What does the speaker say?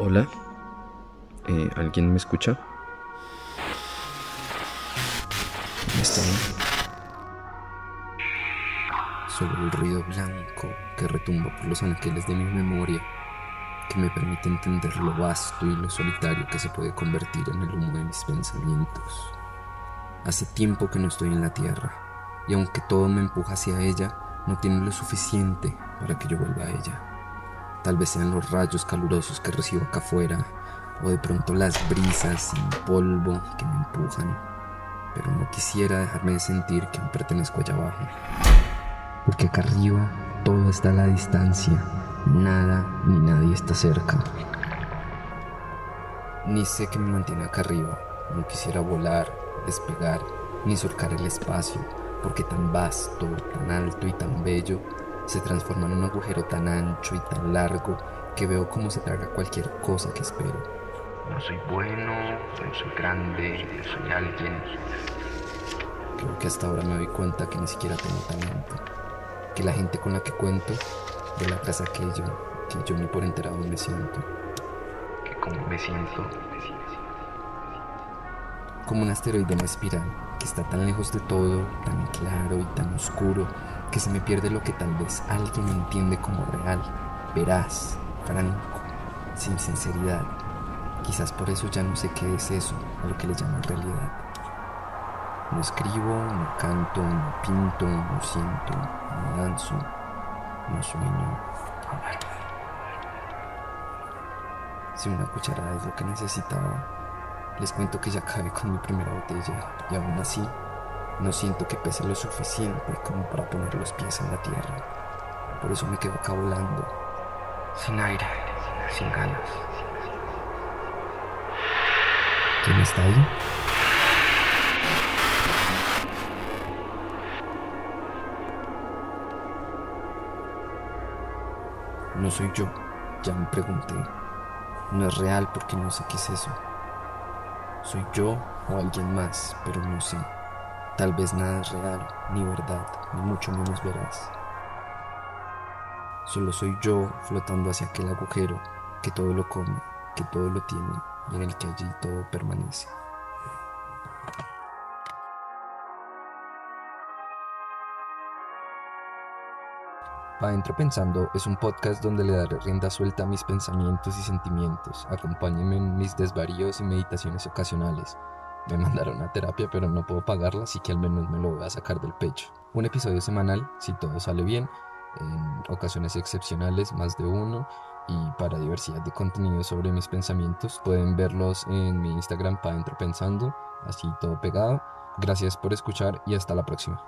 Hola, eh, ¿alguien me escucha? Está. Solo el ruido blanco que retumba por los ángeles de mi memoria, que me permite entender lo vasto y lo solitario que se puede convertir en el humo de mis pensamientos. Hace tiempo que no estoy en la tierra, y aunque todo me empuja hacia ella, no tiene lo suficiente para que yo vuelva a ella. Tal vez sean los rayos calurosos que recibo acá afuera, o de pronto las brisas sin polvo que me empujan, pero no quisiera dejarme de sentir que aún pertenezco allá abajo. Porque acá arriba todo está a la distancia, nada ni nadie está cerca. Ni sé qué me mantiene acá arriba, no quisiera volar, despegar, ni surcar el espacio, porque tan vasto, tan alto y tan bello se transforma en un agujero tan ancho y tan largo que veo cómo se traga cualquier cosa que espero. No soy bueno, no soy grande, no soy alguien. Creo que hasta ahora me doy cuenta que ni siquiera tengo talento. Que la gente con la que cuento ve tras aquello que yo ni por enterado me siento. Que como me siento, como un asteroide en espiral que está tan lejos de todo, tan claro y tan oscuro, que se me pierde lo que tal vez alguien entiende como real, veraz, franco, sin sinceridad. Quizás por eso ya no sé qué es eso, a lo que le llaman realidad. No escribo, no canto, no pinto, no siento, no danzo, no sueño. Si una cucharada es lo que necesitaba, les cuento que ya acabé con mi primera botella y aún así no siento que pese lo suficiente como para poner los pies en la tierra. Por eso me quedo acá volando, sin aire, sin ganas. ¿Quién está ahí? No soy yo, ya me pregunté. No es real porque no sé qué es eso. Soy yo o alguien más, pero no sé. Tal vez nada es real, ni verdad, ni mucho menos veraz. Solo soy yo flotando hacia aquel agujero que todo lo come, que todo lo tiene y en el que allí todo permanece. Pa' Adentro Pensando es un podcast donde le daré rienda suelta a mis pensamientos y sentimientos. Acompáñenme en mis desvaríos y meditaciones ocasionales. Me mandaron a terapia, pero no puedo pagarla, así que al menos me lo voy a sacar del pecho. Un episodio semanal, si todo sale bien, en ocasiones excepcionales, más de uno. Y para diversidad de contenido sobre mis pensamientos, pueden verlos en mi Instagram Pa' Adentro Pensando, así todo pegado. Gracias por escuchar y hasta la próxima.